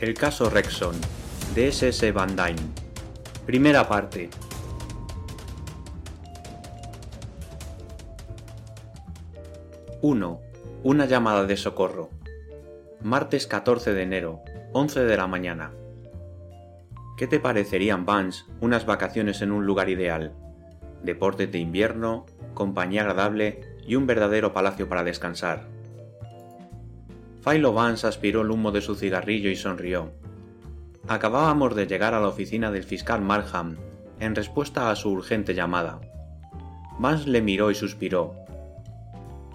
El caso Rexon, de S.S. Van Dyne. Primera parte. ¡1! Una llamada de socorro. Martes 14 de enero, 11 de la mañana. ¿Qué te parecerían, Vance, unas vacaciones en un lugar ideal? Deportes de invierno, compañía agradable y un verdadero palacio para descansar. Philo Vance aspiró el humo de su cigarrillo y sonrió. Acabábamos de llegar a la oficina del fiscal Markham en respuesta a su urgente llamada. Vance le miró y suspiró.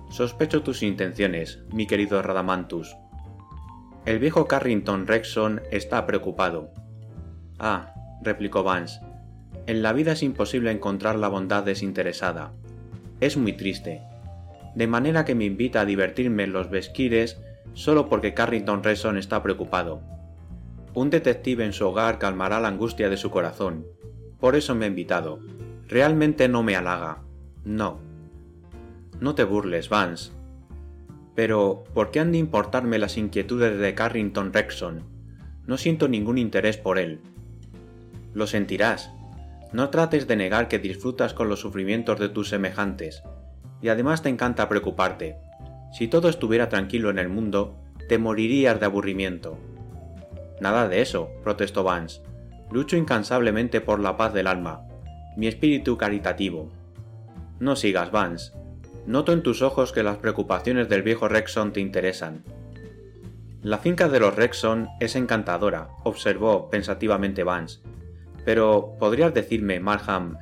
Sospecho tus intenciones, mi querido Radamantus. El viejo Carrington Rexon está preocupado. Ah, replicó Vance, en la vida es imposible encontrar la bondad desinteresada. Es muy triste. De manera que me invita a divertirme en los besquires solo porque Carrington Rexon está preocupado. Un detective en su hogar calmará la angustia de su corazón. Por eso me ha invitado. Realmente no me halaga. No. No te burles, Vance. Pero, ¿por qué han de importarme las inquietudes de Carrington Rexon? No siento ningún interés por él. Lo sentirás. No trates de negar que disfrutas con los sufrimientos de tus semejantes. Y además te encanta preocuparte. Si todo estuviera tranquilo en el mundo, te morirías de aburrimiento. Nada de eso, protestó Vance. Lucho incansablemente por la paz del alma, mi espíritu caritativo. No sigas, Vance. Noto en tus ojos que las preocupaciones del viejo Rexon te interesan. La finca de los Rexon es encantadora, observó pensativamente Vance. Pero, ¿podrías decirme, Marham,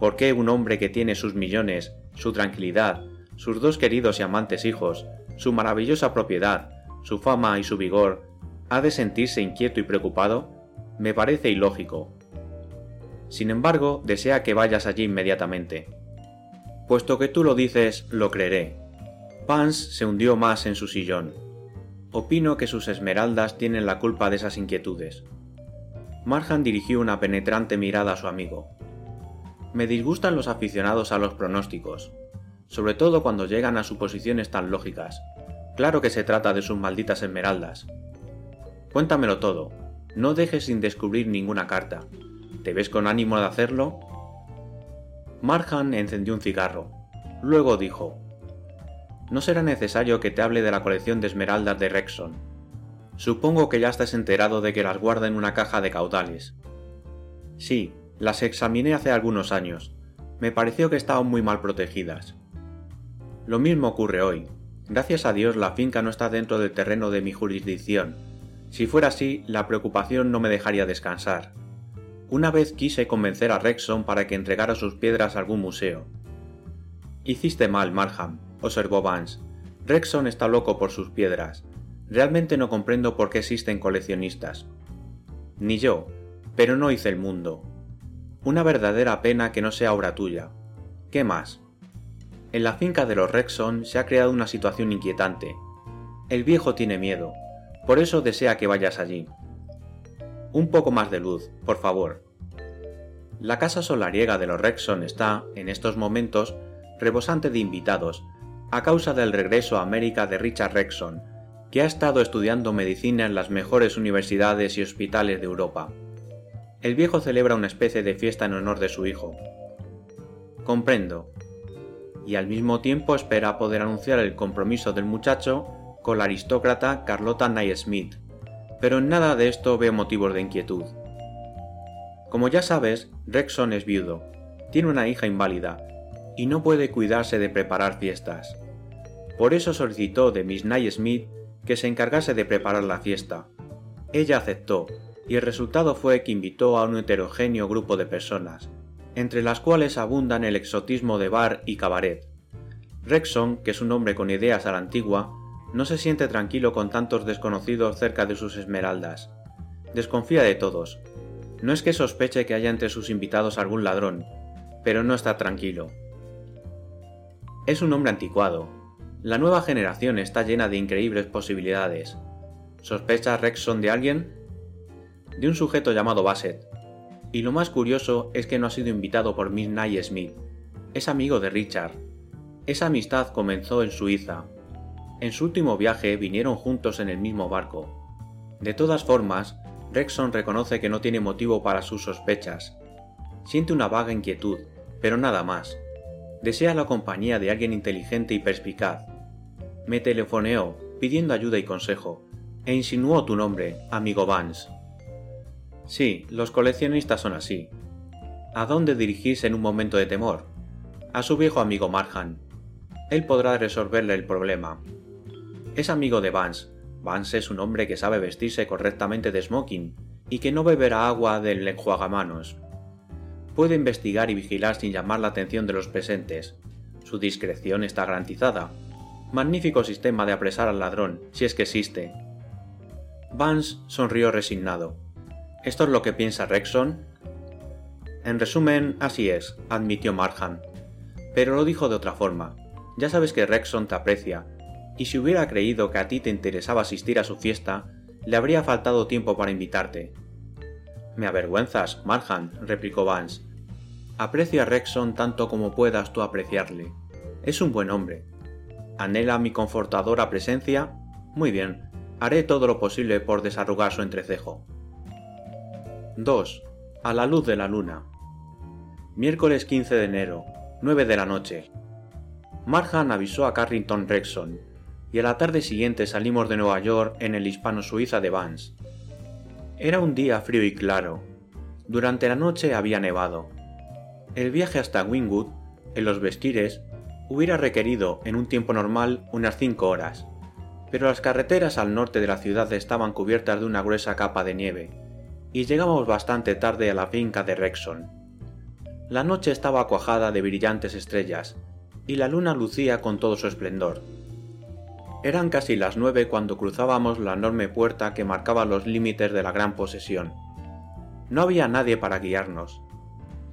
por qué un hombre que tiene sus millones, su tranquilidad, sus dos queridos y amantes hijos, su maravillosa propiedad, su fama y su vigor, ha de sentirse inquieto y preocupado? Me parece ilógico. Sin embargo, desea que vayas allí inmediatamente. Puesto que tú lo dices, lo creeré. Vance se hundió más en su sillón. Opino que sus esmeraldas tienen la culpa de esas inquietudes. Marhan dirigió una penetrante mirada a su amigo. Me disgustan los aficionados a los pronósticos, sobre todo cuando llegan a suposiciones tan lógicas. Claro que se trata de sus malditas esmeraldas, Cuéntamelo todo. No dejes sin descubrir ninguna carta. ¿Te ves con ánimo de hacerlo? Marhan encendió un cigarro. Luego dijo, No será necesario que te hable de la colección de esmeraldas de Rexon. Supongo que ya estás enterado de que las guarda en una caja de caudales. Sí, las examiné hace algunos años. Me pareció que estaban muy mal protegidas. Lo mismo ocurre hoy. Gracias a Dios la finca no está dentro del terreno de mi jurisdicción, si fuera así, la preocupación no me dejaría descansar. Una vez quise convencer a Rexon para que entregara sus piedras a algún museo. Hiciste mal, Marham, observó Vance. Rexon está loco por sus piedras. Realmente no comprendo por qué existen coleccionistas. Ni yo, pero no hice el mundo. Una verdadera pena que no sea obra tuya. ¿Qué más? En la finca de los Rexon se ha creado una situación inquietante. El viejo tiene miedo, por eso desea que vayas allí. Un poco más de luz, por favor. La casa solariega de los Rexon está, en estos momentos, rebosante de invitados, a causa del regreso a América de Richard Rexon, que ha estado estudiando medicina en las mejores universidades y hospitales de Europa. El viejo celebra una especie de fiesta en honor de su hijo. Comprendo. Y al mismo tiempo espera poder anunciar el compromiso del muchacho con la aristócrata Carlota Smith, pero en nada de esto veo motivos de inquietud. Como ya sabes, Rexon es viudo, tiene una hija inválida y no puede cuidarse de preparar fiestas. Por eso solicitó de Miss Smith que se encargase de preparar la fiesta. Ella aceptó, y el resultado fue que invitó a un heterogéneo grupo de personas, entre las cuales abundan el exotismo de bar y cabaret. Rexon, que es un hombre con ideas a la antigua, no se siente tranquilo con tantos desconocidos cerca de sus esmeraldas. Desconfía de todos. No es que sospeche que haya entre sus invitados algún ladrón, pero no está tranquilo. Es un hombre anticuado. La nueva generación está llena de increíbles posibilidades. ¿Sospecha Rexon de alguien? De un sujeto llamado Bassett. Y lo más curioso es que no ha sido invitado por Miss Nye Smith. Es amigo de Richard. Esa amistad comenzó en Suiza, en su último viaje vinieron juntos en el mismo barco. De todas formas, Rexon reconoce que no tiene motivo para sus sospechas. Siente una vaga inquietud, pero nada más. Desea la compañía de alguien inteligente y perspicaz. Me telefoneó, pidiendo ayuda y consejo, e insinuó tu nombre, amigo Vance. Sí, los coleccionistas son así. ¿A dónde dirigirse en un momento de temor? A su viejo amigo Marhan. Él podrá resolverle el problema. Es amigo de Vance. Vance es un hombre que sabe vestirse correctamente de smoking y que no beberá agua del enjuagamanos. Puede investigar y vigilar sin llamar la atención de los presentes. Su discreción está garantizada. Magnífico sistema de apresar al ladrón, si es que existe. Vance sonrió resignado. ¿Esto es lo que piensa Rexon? En resumen, así es, admitió Marhan. Pero lo dijo de otra forma. Ya sabes que Rexon te aprecia, y si hubiera creído que a ti te interesaba asistir a su fiesta, le habría faltado tiempo para invitarte. Me avergüenzas, Marhan, replicó Vance. Aprecio a Rexon tanto como puedas tú apreciarle. Es un buen hombre. ¿Anhela mi confortadora presencia? Muy bien, haré todo lo posible por desarrugar su entrecejo. 2. A la luz de la luna. Miércoles 15 de enero, 9 de la noche. Marhan avisó a Carrington Rexon, y a la tarde siguiente salimos de Nueva York en el hispano-suiza de Vance. Era un día frío y claro. Durante la noche había nevado. El viaje hasta Wingwood, en los vestires, hubiera requerido en un tiempo normal unas 5 horas, pero las carreteras al norte de la ciudad estaban cubiertas de una gruesa capa de nieve, y llegamos bastante tarde a la finca de Rexon. La noche estaba cuajada de brillantes estrellas, y la luna lucía con todo su esplendor. Eran casi las nueve cuando cruzábamos la enorme puerta que marcaba los límites de la gran posesión. No había nadie para guiarnos.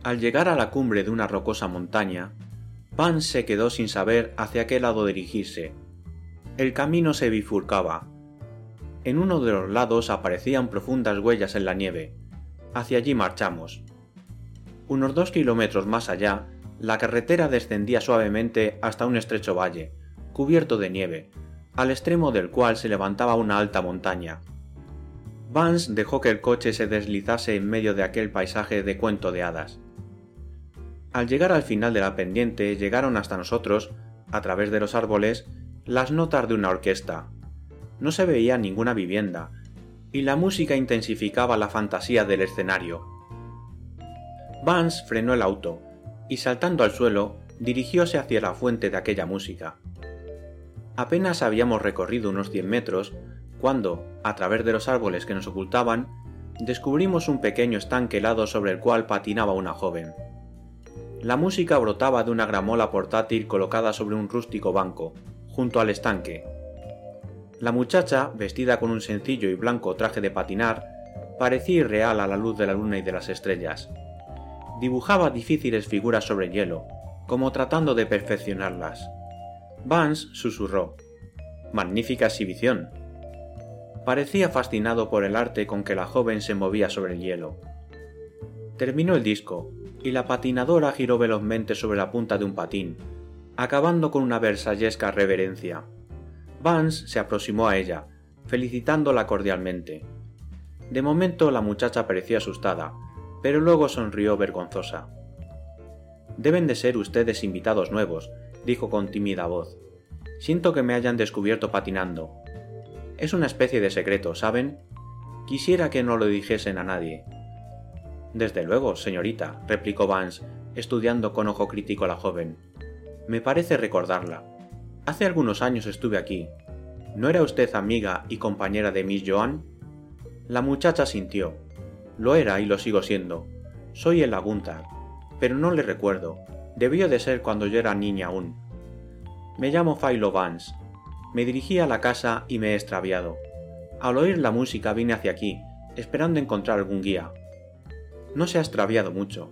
Al llegar a la cumbre de una rocosa montaña, Pan se quedó sin saber hacia qué lado dirigirse. El camino se bifurcaba, en uno de los lados aparecían profundas huellas en la nieve. Hacia allí marchamos. Unos dos kilómetros más allá, la carretera descendía suavemente hasta un estrecho valle, cubierto de nieve, al extremo del cual se levantaba una alta montaña. Vance dejó que el coche se deslizase en medio de aquel paisaje de cuento de hadas. Al llegar al final de la pendiente llegaron hasta nosotros, a través de los árboles, las notas de una orquesta, no se veía ninguna vivienda, y la música intensificaba la fantasía del escenario. Vance frenó el auto, y saltando al suelo, dirigióse hacia la fuente de aquella música. Apenas habíamos recorrido unos 100 metros, cuando, a través de los árboles que nos ocultaban, descubrimos un pequeño estanque helado sobre el cual patinaba una joven. La música brotaba de una gramola portátil colocada sobre un rústico banco, junto al estanque, la muchacha, vestida con un sencillo y blanco traje de patinar, parecía irreal a la luz de la luna y de las estrellas. Dibujaba difíciles figuras sobre hielo, como tratando de perfeccionarlas. Vance susurró. Magnífica exhibición. Parecía fascinado por el arte con que la joven se movía sobre el hielo. Terminó el disco, y la patinadora giró velozmente sobre la punta de un patín, acabando con una versallesca reverencia. Vance se aproximó a ella, felicitándola cordialmente. De momento la muchacha parecía asustada, pero luego sonrió vergonzosa. Deben de ser ustedes invitados nuevos, dijo con tímida voz. Siento que me hayan descubierto patinando. Es una especie de secreto, ¿saben? Quisiera que no lo dijesen a nadie. Desde luego, señorita, replicó Vance, estudiando con ojo crítico a la joven. Me parece recordarla. Hace algunos años estuve aquí. ¿No era usted amiga y compañera de Miss Joan? La muchacha sintió. Lo era y lo sigo siendo. Soy el Aguntar, pero no le recuerdo. Debió de ser cuando yo era niña aún. Me llamo Philo Vance. Me dirigí a la casa y me he extraviado. Al oír la música vine hacia aquí, esperando encontrar algún guía. No se ha extraviado mucho.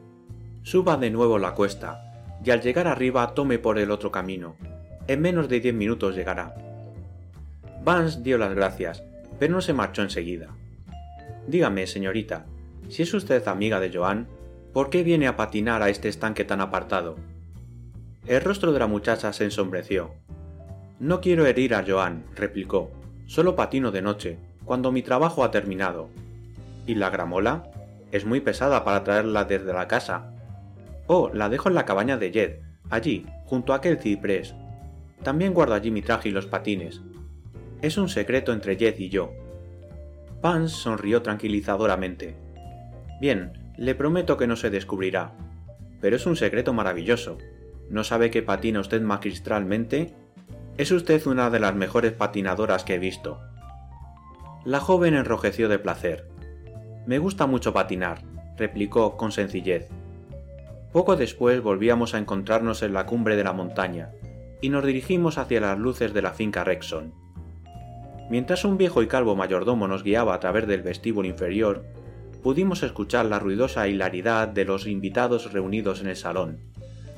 Suba de nuevo la cuesta, y al llegar arriba tome por el otro camino. En menos de diez minutos llegará. Vance dio las gracias, pero no se marchó enseguida. Dígame, señorita, si es usted amiga de Joan, ¿por qué viene a patinar a este estanque tan apartado? El rostro de la muchacha se ensombreció. No quiero herir a Joan, replicó. Solo patino de noche, cuando mi trabajo ha terminado. ¿Y la gramola? Es muy pesada para traerla desde la casa. Oh, la dejo en la cabaña de Jed, allí, junto a aquel ciprés. También guardo allí mi traje y los patines. Es un secreto entre Jed y yo. Pans sonrió tranquilizadoramente. Bien, le prometo que no se descubrirá. Pero es un secreto maravilloso. ¿No sabe que patina usted magistralmente? Es usted una de las mejores patinadoras que he visto. La joven enrojeció de placer. Me gusta mucho patinar, replicó con sencillez. Poco después volvíamos a encontrarnos en la cumbre de la montaña, y nos dirigimos hacia las luces de la finca Rexon. Mientras un viejo y calvo mayordomo nos guiaba a través del vestíbulo inferior, pudimos escuchar la ruidosa hilaridad de los invitados reunidos en el salón,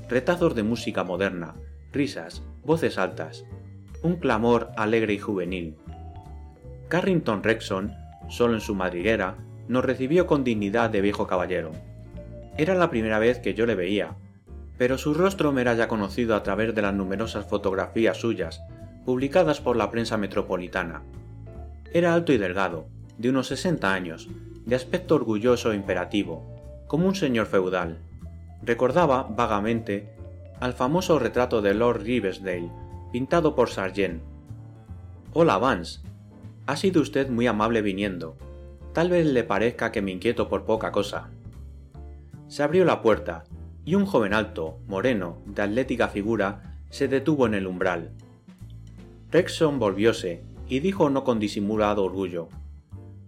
retazos de música moderna, risas, voces altas, un clamor alegre y juvenil, Carrington Rexon, solo en su madriguera, nos recibió con dignidad de viejo caballero. Era la primera vez que yo le veía, pero su rostro me era ya conocido a través de las numerosas fotografías suyas, publicadas por la prensa metropolitana. Era alto y delgado, de unos 60 años, de aspecto orgulloso e imperativo, como un señor feudal. Recordaba, vagamente, al famoso retrato de Lord Rivesdale, pintado por Sargent. Hola, Vance, ha sido usted muy amable viniendo. Tal vez le parezca que me inquieto por poca cosa. Se abrió la puerta, y un joven alto, moreno, de atlética figura, se detuvo en el umbral. Rexon volvióse y dijo no con disimulado orgullo: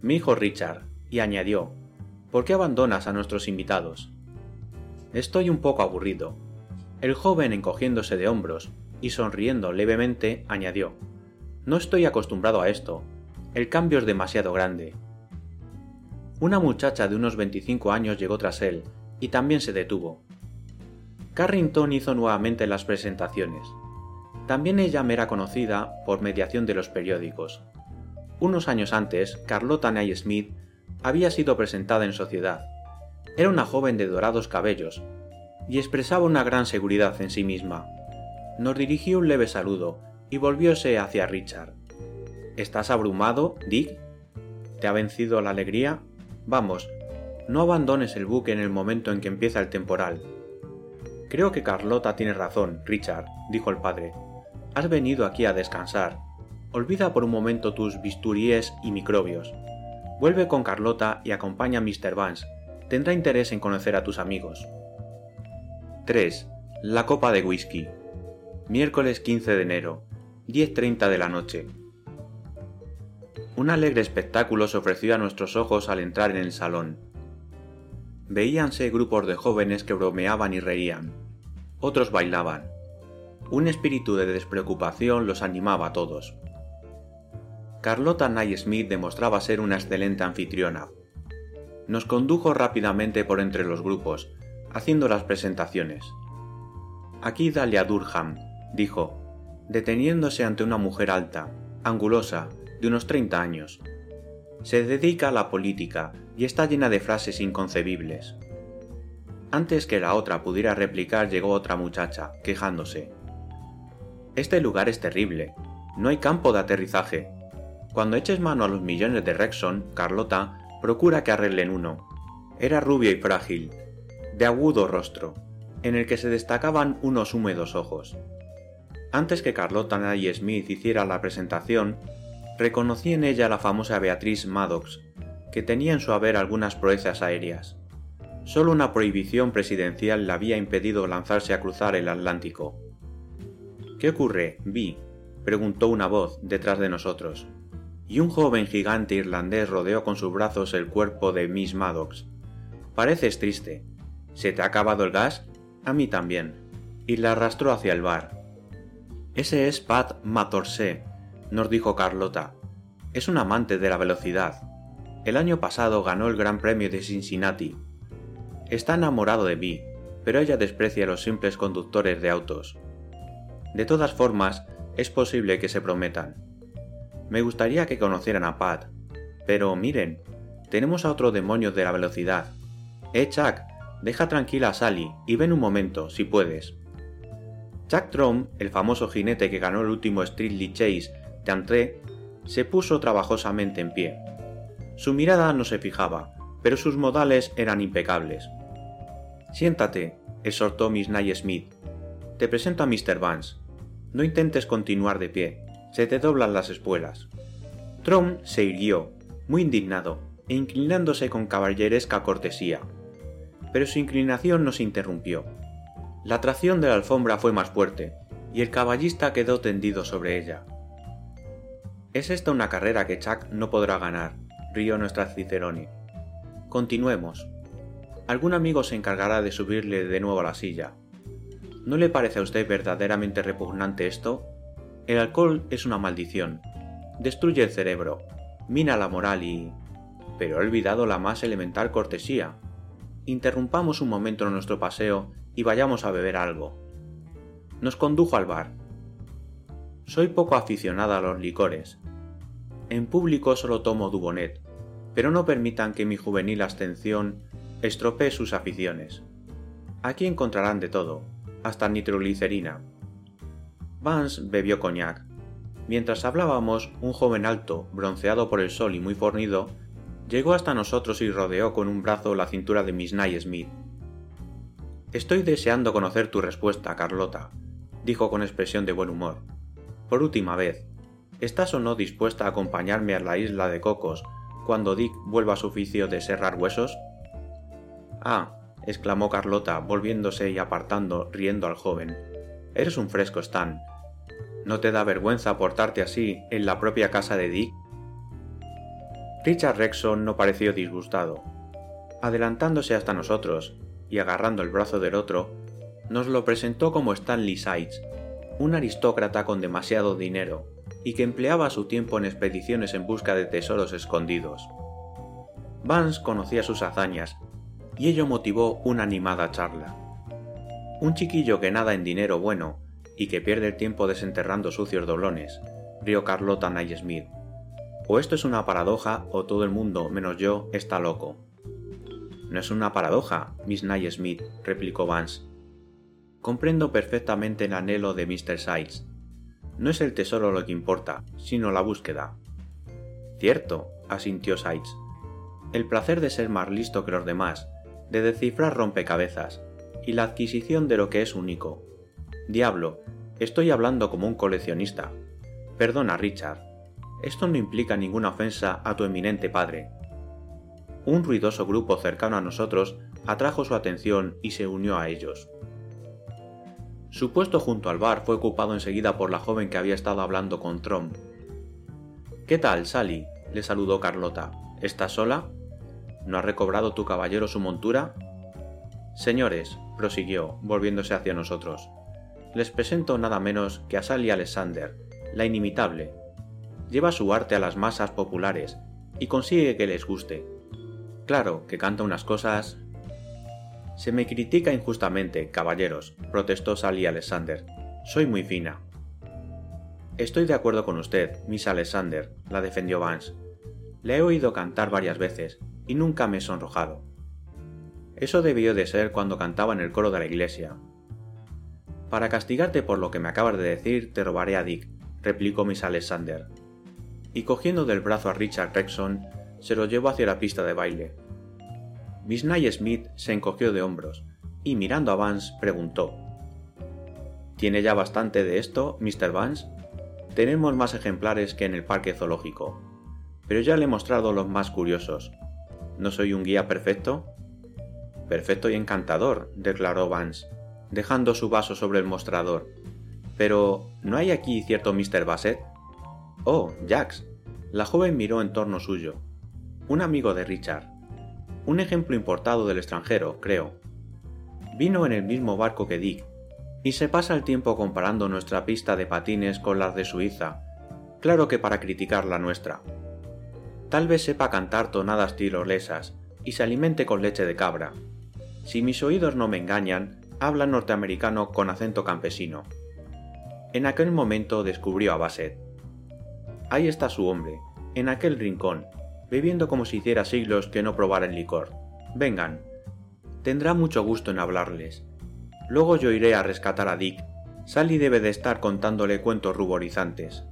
Mi hijo Richard, y añadió: ¿Por qué abandonas a nuestros invitados? Estoy un poco aburrido. El joven encogiéndose de hombros y sonriendo levemente añadió: No estoy acostumbrado a esto, el cambio es demasiado grande. Una muchacha de unos 25 años llegó tras él y también se detuvo. Carrington hizo nuevamente las presentaciones. También ella me era conocida por mediación de los periódicos. Unos años antes, Carlota Nay Smith había sido presentada en sociedad. Era una joven de dorados cabellos y expresaba una gran seguridad en sí misma. Nos dirigió un leve saludo y volvióse hacia Richard. ¿Estás abrumado, Dick? ¿Te ha vencido la alegría? Vamos, no abandones el buque en el momento en que empieza el temporal. Creo que Carlota tiene razón, Richard, dijo el padre. Has venido aquí a descansar. Olvida por un momento tus bisturíes y microbios. Vuelve con Carlota y acompaña a Mr. Vance. Tendrá interés en conocer a tus amigos. 3. La copa de whisky. Miércoles 15 de enero, 10.30 de la noche. Un alegre espectáculo se ofreció a nuestros ojos al entrar en el salón. Veíanse grupos de jóvenes que bromeaban y reían. Otros bailaban. Un espíritu de despreocupación los animaba a todos. Carlota Nye Smith demostraba ser una excelente anfitriona. Nos condujo rápidamente por entre los grupos, haciendo las presentaciones. Aquí Dalia Durham, dijo, deteniéndose ante una mujer alta, angulosa, de unos 30 años. Se dedica a la política y está llena de frases inconcebibles. Antes que la otra pudiera replicar llegó otra muchacha, quejándose. Este lugar es terrible. No hay campo de aterrizaje. Cuando eches mano a los millones de Rexon, Carlota, procura que arreglen uno. Era rubio y frágil, de agudo rostro, en el que se destacaban unos húmedos ojos. Antes que Carlota Nye Smith hiciera la presentación, reconocí en ella a la famosa Beatriz Maddox, que tenía en su haber algunas proezas aéreas. Solo una prohibición presidencial le había impedido lanzarse a cruzar el Atlántico. ¿Qué ocurre, Vi? preguntó una voz detrás de nosotros, y un joven gigante irlandés rodeó con sus brazos el cuerpo de Miss Maddox. Pareces triste. ¿Se te ha acabado el gas? A mí también. Y la arrastró hacia el bar. Ese es Pat Matorsé, nos dijo Carlota. Es un amante de la velocidad. El año pasado ganó el Gran Premio de Cincinnati. Está enamorado de mí, pero ella desprecia a los simples conductores de autos. De todas formas, es posible que se prometan. Me gustaría que conocieran a Pat, pero miren, tenemos a otro demonio de la velocidad. Eh, Chuck, deja tranquila a Sally y ven un momento, si puedes. Chuck Trom, el famoso jinete que ganó el último Street Chase Entré se puso trabajosamente en pie. Su mirada no se fijaba, pero sus modales eran impecables. Siéntate, exhortó Miss Nye Smith. Te presento a Mr. Vance. No intentes continuar de pie, se te doblan las espuelas. Trom se irguió, muy indignado, e inclinándose con caballeresca cortesía. Pero su inclinación no se interrumpió. La tracción de la alfombra fue más fuerte, y el caballista quedó tendido sobre ella. Es esta una carrera que Chuck no podrá ganar, rió nuestra Cicerone. Continuemos. Algún amigo se encargará de subirle de nuevo a la silla. ¿No le parece a usted verdaderamente repugnante esto? El alcohol es una maldición. Destruye el cerebro, mina la moral y... Pero he olvidado la más elemental cortesía. Interrumpamos un momento nuestro paseo y vayamos a beber algo. Nos condujo al bar. Soy poco aficionada a los licores. En público solo tomo Dubonet, pero no permitan que mi juvenil abstención estropee sus aficiones. Aquí encontrarán de todo, hasta nitroglicerina. Vance bebió coñac. Mientras hablábamos, un joven alto, bronceado por el sol y muy fornido, llegó hasta nosotros y rodeó con un brazo la cintura de Miss Nye Smith. Estoy deseando conocer tu respuesta, Carlota, dijo con expresión de buen humor. Por última vez, ¿estás o no dispuesta a acompañarme a la isla de Cocos cuando Dick vuelva a su oficio de serrar huesos? Ah, exclamó Carlota, volviéndose y apartando, riendo al joven. Eres un fresco, Stan. ¿No te da vergüenza portarte así en la propia casa de Dick? Richard Rexon no pareció disgustado. Adelantándose hasta nosotros, y agarrando el brazo del otro, nos lo presentó como Stanley Sides, un aristócrata con demasiado dinero y que empleaba su tiempo en expediciones en busca de tesoros escondidos. Vance conocía sus hazañas y ello motivó una animada charla. Un chiquillo que nada en dinero bueno y que pierde el tiempo desenterrando sucios doblones, rió Carlota Smith. O esto es una paradoja o todo el mundo, menos yo, está loco. No es una paradoja, Miss Nye Smith, replicó Vance. Comprendo perfectamente el anhelo de Mr. Sides. No es el tesoro lo que importa, sino la búsqueda. Cierto, asintió Sides. El placer de ser más listo que los demás, de descifrar rompecabezas, y la adquisición de lo que es único. Diablo, estoy hablando como un coleccionista. Perdona, Richard. Esto no implica ninguna ofensa a tu eminente padre, un ruidoso grupo cercano a nosotros atrajo su atención y se unió a ellos. Su puesto junto al bar fue ocupado enseguida por la joven que había estado hablando con Trom. ¿Qué tal, Sally? le saludó Carlota. ¿Estás sola? ¿No ha recobrado tu caballero su montura? Señores, prosiguió, volviéndose hacia nosotros, les presento nada menos que a Sally Alexander, la inimitable. Lleva su arte a las masas populares y consigue que les guste. Claro, que canta unas cosas... Se me critica injustamente, caballeros, protestó Sally Alexander. Soy muy fina. Estoy de acuerdo con usted, Miss Alexander, la defendió Vance. Le he oído cantar varias veces, y nunca me he sonrojado. Eso debió de ser cuando cantaba en el coro de la iglesia. Para castigarte por lo que me acabas de decir, te robaré a Dick, replicó Miss Alexander. Y cogiendo del brazo a Richard Rexon, se lo llevó hacia la pista de baile. Miss Nye Smith se encogió de hombros y mirando a Vance preguntó: ¿Tiene ya bastante de esto, Mr. Vance? Tenemos más ejemplares que en el parque zoológico, pero ya le he mostrado los más curiosos. ¿No soy un guía perfecto? Perfecto y encantador, declaró Vance, dejando su vaso sobre el mostrador. Pero, ¿no hay aquí cierto Mr. Bassett? Oh, Jax. La joven miró en torno suyo un amigo de Richard. Un ejemplo importado del extranjero, creo. Vino en el mismo barco que Dick, y se pasa el tiempo comparando nuestra pista de patines con las de Suiza, claro que para criticar la nuestra. Tal vez sepa cantar tonadas tirolesas y se alimente con leche de cabra. Si mis oídos no me engañan, habla norteamericano con acento campesino. En aquel momento descubrió a Bassett. Ahí está su hombre, en aquel rincón, bebiendo como si hiciera siglos que no probara el licor. Vengan. Tendrá mucho gusto en hablarles. Luego yo iré a rescatar a Dick. Sally debe de estar contándole cuentos ruborizantes.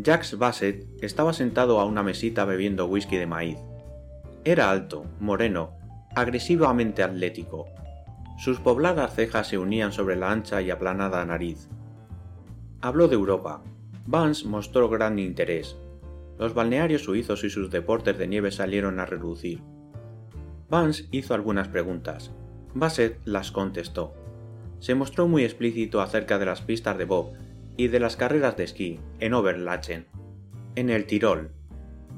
Jacques Bassett estaba sentado a una mesita bebiendo whisky de maíz. Era alto, moreno, agresivamente atlético. Sus pobladas cejas se unían sobre la ancha y aplanada nariz. Habló de Europa. Vance mostró gran interés. Los balnearios suizos y sus deportes de nieve salieron a relucir. Vance hizo algunas preguntas. Bassett las contestó. Se mostró muy explícito acerca de las pistas de bob y de las carreras de esquí en Oberlachen, en el Tirol.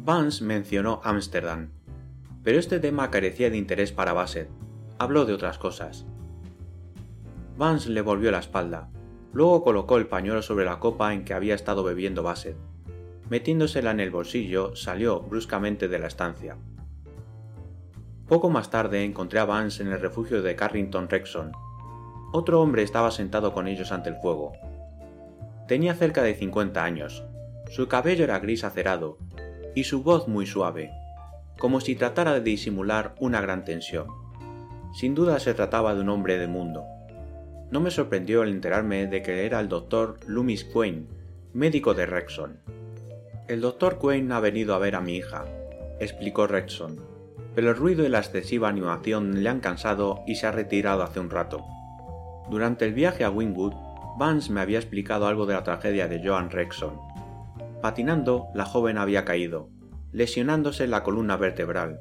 Vance mencionó Ámsterdam, pero este tema carecía de interés para Bassett. Habló de otras cosas. Vance le volvió la espalda. Luego colocó el pañuelo sobre la copa en que había estado bebiendo Bassett. Metiéndosela en el bolsillo, salió bruscamente de la estancia. Poco más tarde encontré a Vance en el refugio de Carrington Rexon. Otro hombre estaba sentado con ellos ante el fuego. Tenía cerca de 50 años. Su cabello era gris acerado y su voz muy suave, como si tratara de disimular una gran tensión. Sin duda se trataba de un hombre de mundo. No me sorprendió el enterarme de que era el doctor Loomis Quain, médico de Rexon. El doctor Quain ha venido a ver a mi hija, explicó Rexon, pero el ruido y la excesiva animación le han cansado y se ha retirado hace un rato. Durante el viaje a Wingwood, Vance me había explicado algo de la tragedia de Joan Rexon. Patinando, la joven había caído, lesionándose la columna vertebral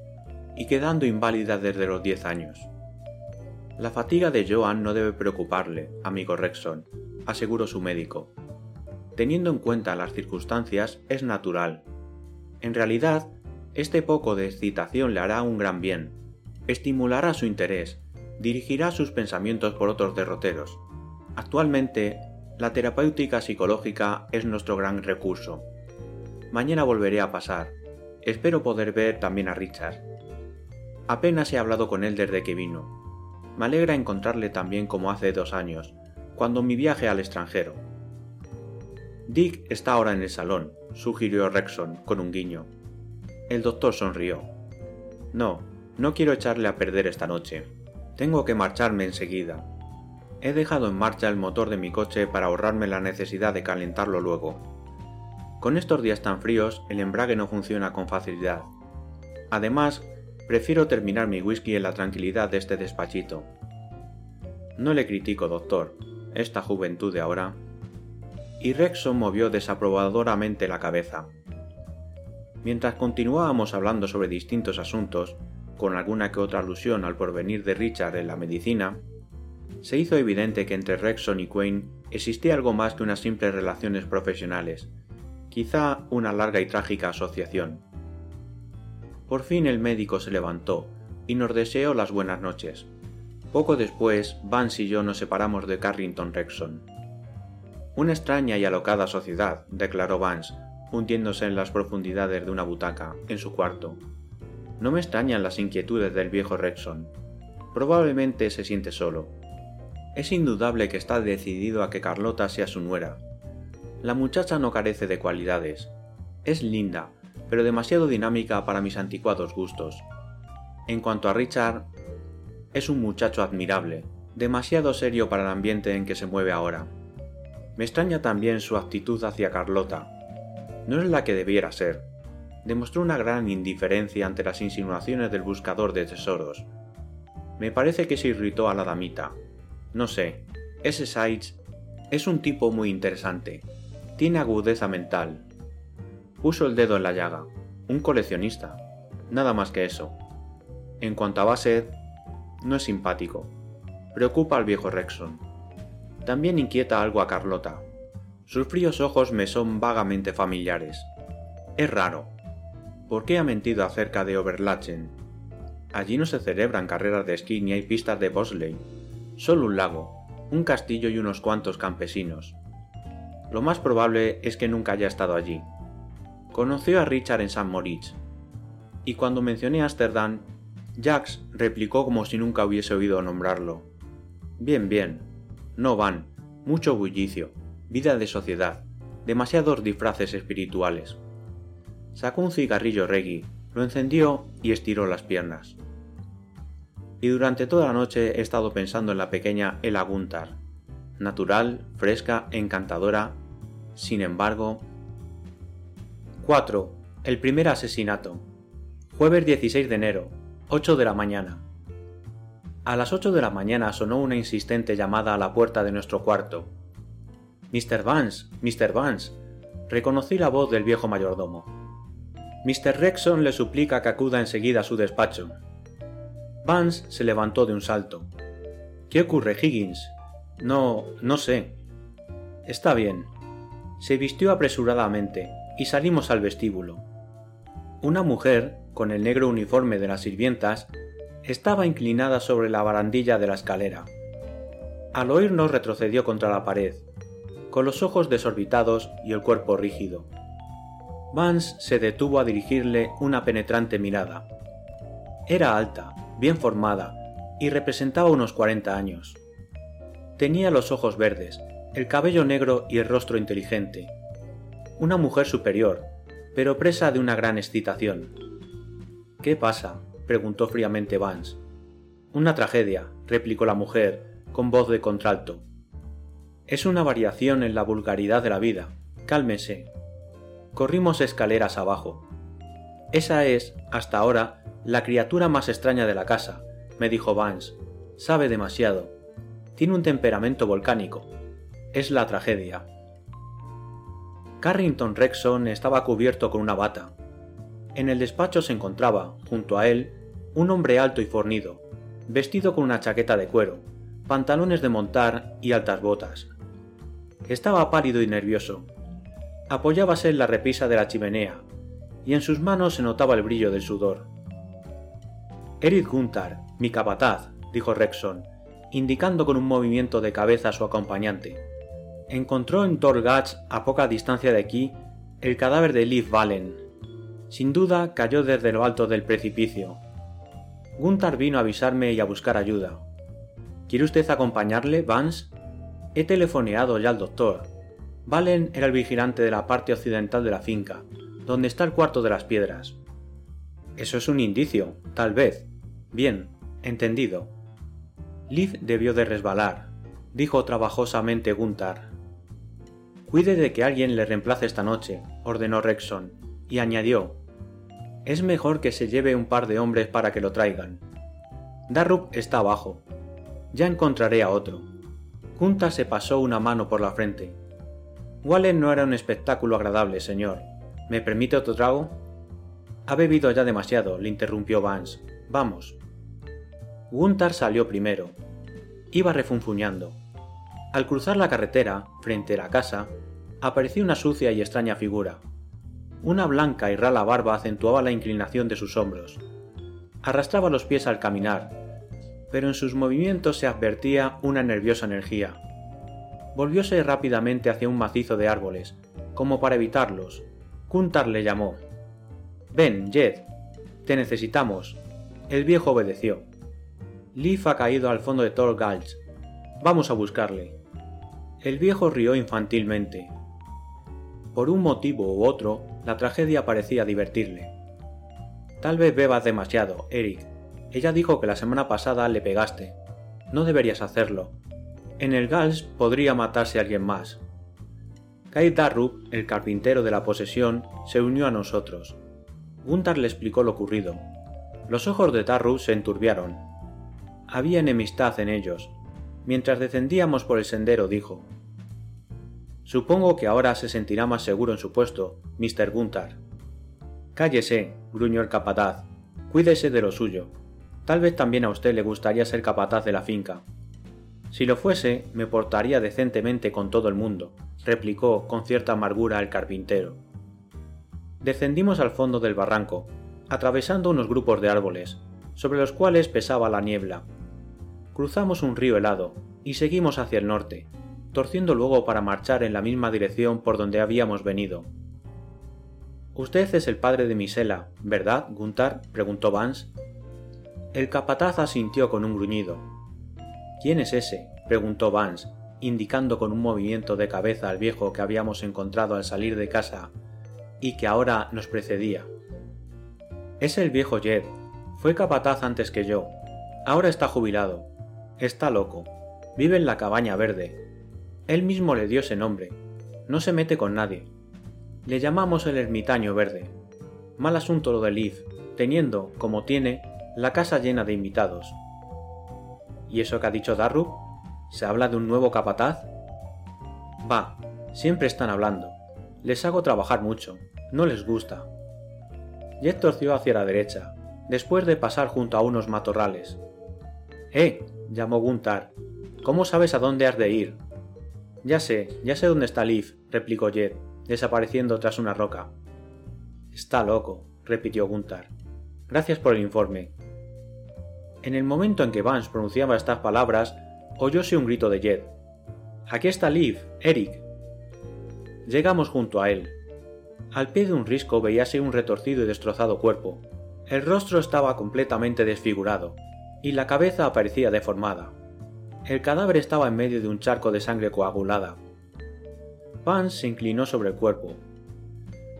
y quedando inválida desde los 10 años. La fatiga de Joan no debe preocuparle, amigo Rexon, aseguró su médico. Teniendo en cuenta las circunstancias, es natural. En realidad, este poco de excitación le hará un gran bien, estimulará su interés, dirigirá sus pensamientos por otros derroteros. Actualmente, la terapéutica psicológica es nuestro gran recurso. Mañana volveré a pasar. Espero poder ver también a Richard. Apenas he hablado con él desde que vino. Me alegra encontrarle también como hace dos años, cuando mi viaje al extranjero. Dick está ahora en el salón, sugirió Rexon con un guiño. El doctor sonrió. No, no quiero echarle a perder esta noche. Tengo que marcharme enseguida. He dejado en marcha el motor de mi coche para ahorrarme la necesidad de calentarlo luego. Con estos días tan fríos, el embrague no funciona con facilidad. Además, prefiero terminar mi whisky en la tranquilidad de este despachito. No le critico, doctor. Esta juventud de ahora y Rexon movió desaprobadoramente la cabeza. Mientras continuábamos hablando sobre distintos asuntos, con alguna que otra alusión al porvenir de Richard en la medicina, se hizo evidente que entre Rexon y Quain existía algo más que unas simples relaciones profesionales, quizá una larga y trágica asociación. Por fin el médico se levantó y nos deseó las buenas noches. Poco después, Vance y yo nos separamos de Carrington Rexon. Una extraña y alocada sociedad, declaró Vance, hundiéndose en las profundidades de una butaca, en su cuarto. No me extrañan las inquietudes del viejo Rexon. Probablemente se siente solo. Es indudable que está decidido a que Carlota sea su nuera. La muchacha no carece de cualidades. Es linda, pero demasiado dinámica para mis anticuados gustos. En cuanto a Richard, es un muchacho admirable, demasiado serio para el ambiente en que se mueve ahora. Me extraña también su actitud hacia Carlota. No es la que debiera ser. Demostró una gran indiferencia ante las insinuaciones del buscador de tesoros. Me parece que se irritó a la damita. No sé, ese Sides es un tipo muy interesante. Tiene agudeza mental. Puso el dedo en la llaga. Un coleccionista. Nada más que eso. En cuanto a Bassett, no es simpático. Preocupa al viejo Rexon. También inquieta algo a Carlota. Sus fríos ojos me son vagamente familiares. Es raro. ¿Por qué ha mentido acerca de Oberlachen? Allí no se celebran carreras de esquí ni hay pistas de bobsleigh. Solo un lago, un castillo y unos cuantos campesinos. Lo más probable es que nunca haya estado allí. Conoció a Richard en San Moritz. Y cuando mencioné Ámsterdam, Jax replicó como si nunca hubiese oído nombrarlo. Bien, bien, no van, mucho bullicio, vida de sociedad, demasiados disfraces espirituales. Sacó un cigarrillo Reggie, lo encendió y estiró las piernas. Y durante toda la noche he estado pensando en la pequeña Ella Gunther, natural, fresca, encantadora. Sin embargo, 4. El primer asesinato. Jueves 16 de enero, 8 de la mañana. A las 8 de la mañana sonó una insistente llamada a la puerta de nuestro cuarto. Mr. Vance, Mr. Vance. Reconocí la voz del viejo mayordomo. Mr. Rexon le suplica que acuda enseguida a su despacho. Vance se levantó de un salto. ¿Qué ocurre, Higgins? No, no sé. Está bien. Se vistió apresuradamente y salimos al vestíbulo. Una mujer, con el negro uniforme de las sirvientas, estaba inclinada sobre la barandilla de la escalera. Al oírnos retrocedió contra la pared, con los ojos desorbitados y el cuerpo rígido. Vance se detuvo a dirigirle una penetrante mirada. Era alta, bien formada, y representaba unos cuarenta años. Tenía los ojos verdes, el cabello negro y el rostro inteligente. Una mujer superior, pero presa de una gran excitación. ¿Qué pasa? preguntó fríamente Vance. Una tragedia, replicó la mujer, con voz de contralto. Es una variación en la vulgaridad de la vida. Cálmese. Corrimos escaleras abajo. Esa es, hasta ahora, la criatura más extraña de la casa, me dijo Vance. Sabe demasiado. Tiene un temperamento volcánico. Es la tragedia. Carrington Rexon estaba cubierto con una bata. En el despacho se encontraba, junto a él, un hombre alto y fornido, vestido con una chaqueta de cuero, pantalones de montar y altas botas. Estaba pálido y nervioso. Apoyábase en la repisa de la chimenea, y en sus manos se notaba el brillo del sudor. Eric Gunther, mi capataz, dijo Rexon, indicando con un movimiento de cabeza a su acompañante. Encontró en Torgach, a poca distancia de aquí, el cadáver de Liv Valen. Sin duda cayó desde lo alto del precipicio. Gunther vino a avisarme y a buscar ayuda. ¿Quiere usted acompañarle, Vance? He telefoneado ya al doctor. Valen era el vigilante de la parte occidental de la finca, donde está el cuarto de las piedras. Eso es un indicio, tal vez, Bien, entendido. Liv debió de resbalar, dijo trabajosamente Gunther. Cuide de que alguien le reemplace esta noche, ordenó Rexon, y añadió, es mejor que se lleve un par de hombres para que lo traigan. Darrup está abajo. Ya encontraré a otro. Gunther se pasó una mano por la frente. Wallen no era un espectáculo agradable, señor. ¿Me permite otro trago? Ha bebido ya demasiado, le interrumpió Vance. Vamos. Gunther salió primero. Iba refunfuñando. Al cruzar la carretera, frente a la casa, apareció una sucia y extraña figura. Una blanca y rala barba acentuaba la inclinación de sus hombros. Arrastraba los pies al caminar, pero en sus movimientos se advertía una nerviosa energía. Volvióse rápidamente hacia un macizo de árboles, como para evitarlos. Gunther le llamó. Ven, Jed. Te necesitamos. El viejo obedeció. Leaf ha caído al fondo de Thor Gulch. Vamos a buscarle. El viejo rió infantilmente. Por un motivo u otro, la tragedia parecía divertirle. Tal vez bebas demasiado, Eric. Ella dijo que la semana pasada le pegaste. No deberías hacerlo. En el Gulch podría matarse alguien más. Kai Darrup, el carpintero de la posesión, se unió a nosotros. Gunther le explicó lo ocurrido. Los ojos de Darrup se enturbiaron había enemistad en ellos. Mientras descendíamos por el sendero dijo Supongo que ahora se sentirá más seguro en su puesto, Mr. Gunther. Cállese, gruñó el capataz. Cuídese de lo suyo. Tal vez también a usted le gustaría ser capataz de la finca. Si lo fuese, me portaría decentemente con todo el mundo, replicó con cierta amargura el carpintero. Descendimos al fondo del barranco, atravesando unos grupos de árboles, sobre los cuales pesaba la niebla, cruzamos un río helado y seguimos hacia el norte, torciendo luego para marchar en la misma dirección por donde habíamos venido. Usted es el padre de Misela, ¿verdad, Gunther? preguntó Vance. El capataz asintió con un gruñido. ¿Quién es ese? preguntó Vance, indicando con un movimiento de cabeza al viejo que habíamos encontrado al salir de casa y que ahora nos precedía. Es el viejo Jed. Fue capataz antes que yo. Ahora está jubilado. Está loco. Vive en la cabaña verde. Él mismo le dio ese nombre. No se mete con nadie. Le llamamos el ermitaño verde. Mal asunto lo de Liv, teniendo, como tiene, la casa llena de invitados. ¿Y eso que ha dicho Darrup? ¿Se habla de un nuevo capataz? Va, siempre están hablando. Les hago trabajar mucho, no les gusta. Jet torció hacia la derecha, después de pasar junto a unos matorrales. ¡Eh! llamó Guntar. ¿Cómo sabes a dónde has de ir? Ya sé, ya sé dónde está Liv, replicó Jet, desapareciendo tras una roca. Está loco, repitió Guntar. Gracias por el informe. En el momento en que Vance pronunciaba estas palabras, oyóse un grito de Jet. Aquí está Liv, Eric. Llegamos junto a él. Al pie de un risco veíase un retorcido y destrozado cuerpo. El rostro estaba completamente desfigurado, y la cabeza aparecía deformada. El cadáver estaba en medio de un charco de sangre coagulada. Vance se inclinó sobre el cuerpo.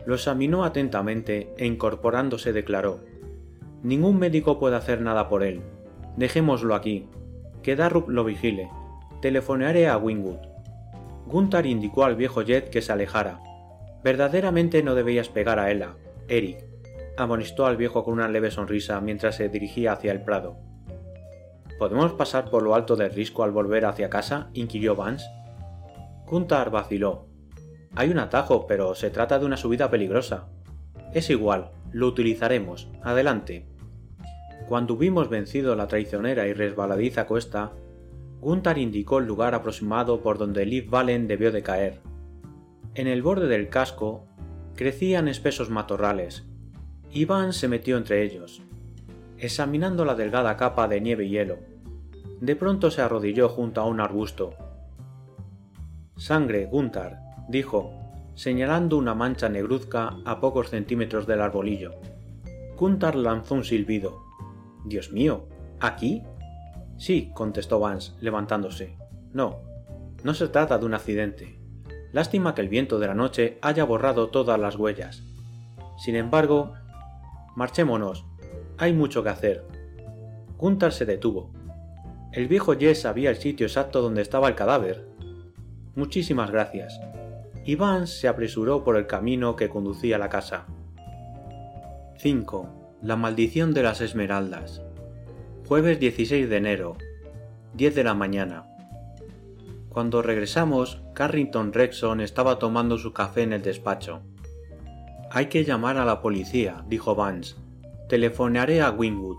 Lo examinó atentamente e incorporándose declaró Ningún médico puede hacer nada por él. Dejémoslo aquí. Que Darrup lo vigile. Telefonearé a Wingwood. Gunther indicó al viejo Jet que se alejara. Verdaderamente no debías pegar a Ella, Eric, amonestó al viejo con una leve sonrisa mientras se dirigía hacia el prado. ¿Podemos pasar por lo alto del risco al volver hacia casa? inquirió Vance. Gunther vaciló. Hay un atajo, pero se trata de una subida peligrosa. Es igual, lo utilizaremos. Adelante. Cuando hubimos vencido la traicionera y resbaladiza cuesta, Gunther indicó el lugar aproximado por donde Liv Valen debió de caer. En el borde del casco crecían espesos matorrales. Iván se metió entre ellos, examinando la delgada capa de nieve y hielo. De pronto se arrodilló junto a un arbusto. Sangre, Gunther, dijo, señalando una mancha negruzca a pocos centímetros del arbolillo. Gunther lanzó un silbido. Dios mío, ¿aquí? Sí, contestó Vance, levantándose. No, no se trata de un accidente. Lástima que el viento de la noche haya borrado todas las huellas. Sin embargo, marchémonos, hay mucho que hacer. Gunther se detuvo. El viejo Jess sabía el sitio exacto donde estaba el cadáver. Muchísimas gracias. Iván se apresuró por el camino que conducía a la casa. 5. La maldición de las esmeraldas. Jueves 16 de enero. 10 de la mañana. Cuando regresamos, Carrington Rexon estaba tomando su café en el despacho. Hay que llamar a la policía, dijo Vance. Telefonearé a Winwood.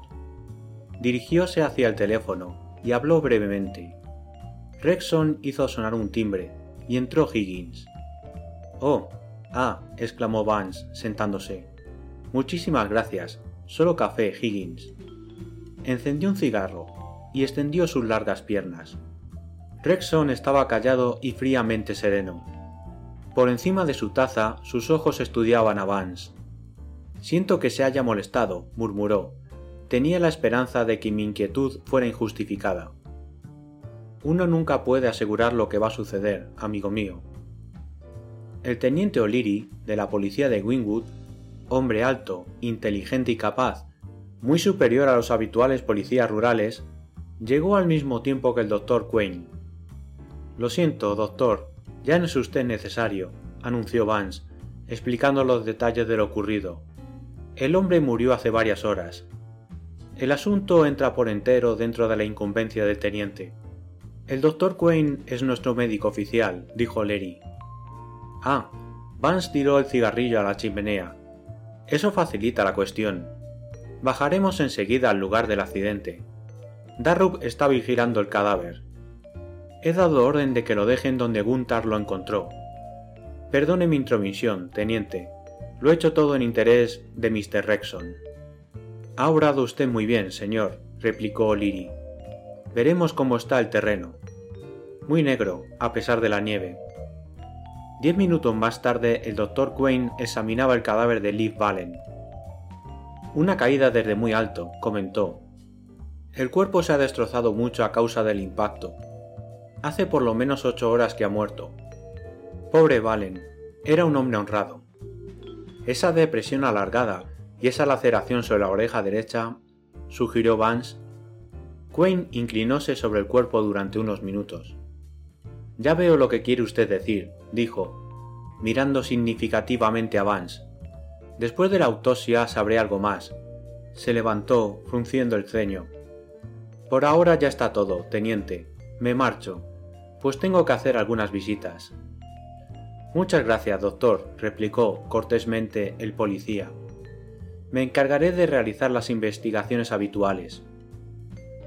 Dirigióse hacia el teléfono y habló brevemente. Rexon hizo sonar un timbre y entró Higgins. Oh, ah, exclamó Vance, sentándose. Muchísimas gracias. Solo café, Higgins. Encendió un cigarro y extendió sus largas piernas. Rexon estaba callado y fríamente sereno. Por encima de su taza sus ojos estudiaban a Vance. Siento que se haya molestado, murmuró. Tenía la esperanza de que mi inquietud fuera injustificada. Uno nunca puede asegurar lo que va a suceder, amigo mío. El teniente O'Leary, de la policía de Wingwood, hombre alto, inteligente y capaz, muy superior a los habituales policías rurales, llegó al mismo tiempo que el doctor Quain. Lo siento, doctor, ya no es usted necesario, anunció Vance, explicando los detalles de lo ocurrido. El hombre murió hace varias horas. El asunto entra por entero dentro de la incumbencia del teniente. El doctor Quain es nuestro médico oficial, dijo Leary. Ah, Vance tiró el cigarrillo a la chimenea. Eso facilita la cuestión. Bajaremos enseguida al lugar del accidente. Darrup está vigilando el cadáver. He dado orden de que lo dejen donde Gunther lo encontró. Perdone mi intromisión, teniente, lo he hecho todo en interés de Mr. Rexon. Ha obrado usted muy bien, señor, replicó O'Leary. Veremos cómo está el terreno. Muy negro, a pesar de la nieve. Diez minutos más tarde, el doctor Quain examinaba el cadáver de Liv Valen. Una caída desde muy alto, comentó. El cuerpo se ha destrozado mucho a causa del impacto. Hace por lo menos ocho horas que ha muerto. Pobre Valen, era un hombre honrado. Esa depresión alargada y esa laceración sobre la oreja derecha, sugirió Vance. Quain inclinóse sobre el cuerpo durante unos minutos. Ya veo lo que quiere usted decir, dijo. mirando significativamente a Vance. Después de la autopsia sabré algo más. Se levantó, frunciendo el ceño. Por ahora ya está todo, teniente. Me marcho, pues tengo que hacer algunas visitas. Muchas gracias, doctor, replicó cortésmente el policía. Me encargaré de realizar las investigaciones habituales.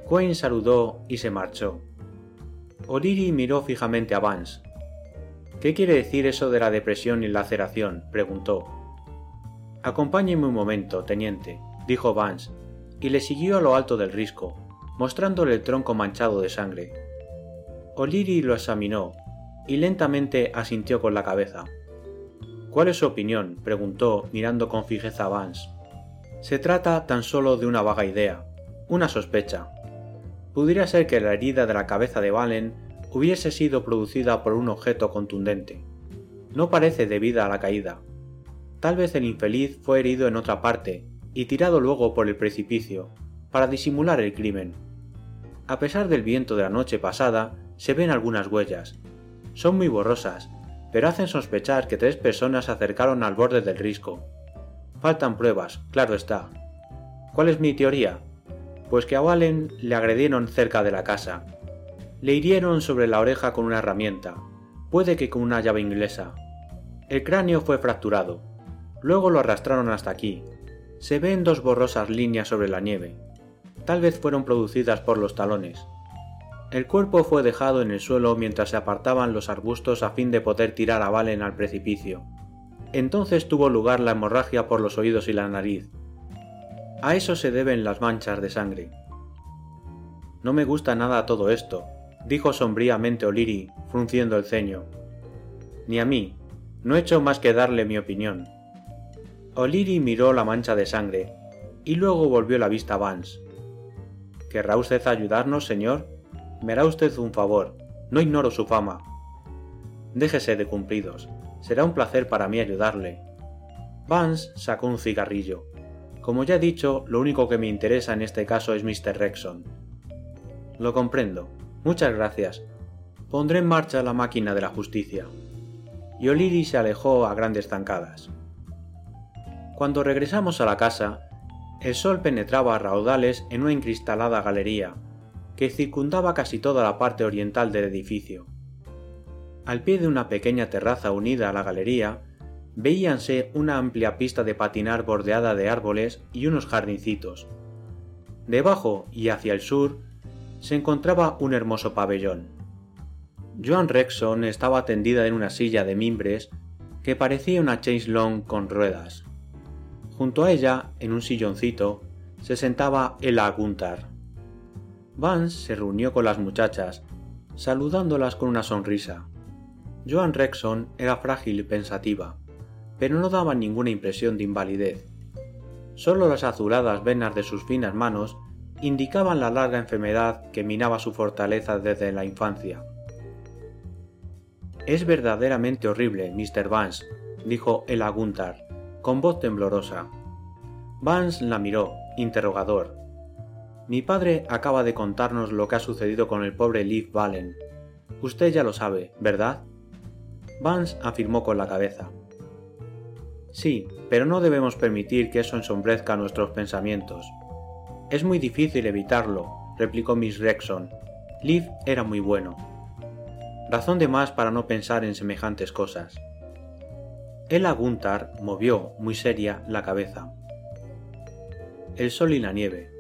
Quinn saludó y se marchó. O'Leary miró fijamente a Vance. ¿Qué quiere decir eso de la depresión y laceración? preguntó. Acompáñeme un momento, teniente, dijo Vance, y le siguió a lo alto del risco, mostrándole el tronco manchado de sangre. O'Leary lo examinó, y lentamente asintió con la cabeza. ¿Cuál es su opinión? preguntó, mirando con fijeza a Vance. Se trata tan solo de una vaga idea, una sospecha. Pudiera ser que la herida de la cabeza de Valen hubiese sido producida por un objeto contundente. No parece debida a la caída. Tal vez el infeliz fue herido en otra parte y tirado luego por el precipicio, para disimular el crimen. A pesar del viento de la noche pasada, se ven algunas huellas. Son muy borrosas, pero hacen sospechar que tres personas se acercaron al borde del risco. Faltan pruebas, claro está. ¿Cuál es mi teoría? Pues que a Wallen le agredieron cerca de la casa. Le hirieron sobre la oreja con una herramienta, puede que con una llave inglesa. El cráneo fue fracturado. Luego lo arrastraron hasta aquí. Se ven dos borrosas líneas sobre la nieve. Tal vez fueron producidas por los talones. El cuerpo fue dejado en el suelo mientras se apartaban los arbustos a fin de poder tirar a Valen al precipicio. Entonces tuvo lugar la hemorragia por los oídos y la nariz. A eso se deben las manchas de sangre. No me gusta nada todo esto, dijo sombríamente O'Leary, frunciendo el ceño. Ni a mí. No he hecho más que darle mi opinión. O'Leary miró la mancha de sangre, y luego volvió la vista a Vance. ¿Querrá usted ayudarnos, señor? Me hará usted un favor. No ignoro su fama. Déjese de cumplidos. Será un placer para mí ayudarle. Vance sacó un cigarrillo. Como ya he dicho, lo único que me interesa en este caso es Mr. Rexon. Lo comprendo. Muchas gracias. Pondré en marcha la máquina de la justicia. Y O'Leary se alejó a grandes zancadas. Cuando regresamos a la casa, el sol penetraba a raudales en una encristalada galería, que circundaba casi toda la parte oriental del edificio. Al pie de una pequeña terraza unida a la galería, veíanse una amplia pista de patinar bordeada de árboles y unos jardincitos. Debajo y hacia el sur se encontraba un hermoso pabellón. Joan Rexon estaba tendida en una silla de mimbres que parecía una chaise long con ruedas. Junto a ella, en un silloncito, se sentaba Ella Gunther. Vance se reunió con las muchachas, saludándolas con una sonrisa. Joan Rexon era frágil y pensativa, pero no daba ninguna impresión de invalidez. Solo las azuladas venas de sus finas manos indicaban la larga enfermedad que minaba su fortaleza desde la infancia. Es verdaderamente horrible, Mr. Vance, dijo el Gunther, con voz temblorosa. Vance la miró, interrogador. Mi padre acaba de contarnos lo que ha sucedido con el pobre Leaf Valen. Usted ya lo sabe, ¿verdad? Vance afirmó con la cabeza. Sí, pero no debemos permitir que eso ensombrezca nuestros pensamientos. Es muy difícil evitarlo, replicó Miss Rexon. Liv era muy bueno. Razón de más para no pensar en semejantes cosas. Ella Gunther movió, muy seria, la cabeza. El sol y la nieve.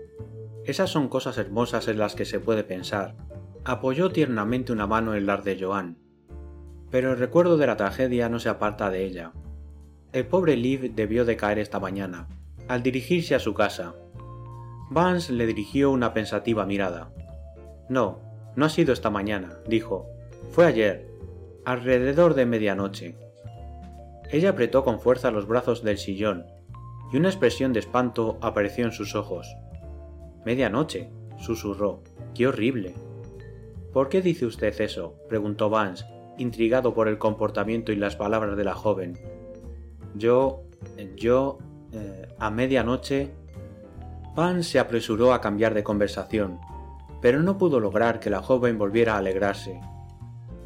Esas son cosas hermosas en las que se puede pensar. Apoyó tiernamente una mano en la de Joan pero el recuerdo de la tragedia no se aparta de ella. El pobre Liv debió de caer esta mañana, al dirigirse a su casa. Vance le dirigió una pensativa mirada. No, no ha sido esta mañana, dijo. Fue ayer, alrededor de medianoche. Ella apretó con fuerza los brazos del sillón, y una expresión de espanto apareció en sus ojos. Medianoche, susurró. ¡Qué horrible! ¿Por qué dice usted eso? preguntó Vance, intrigado por el comportamiento y las palabras de la joven. Yo, yo, eh, a medianoche... Pan se apresuró a cambiar de conversación, pero no pudo lograr que la joven volviera a alegrarse.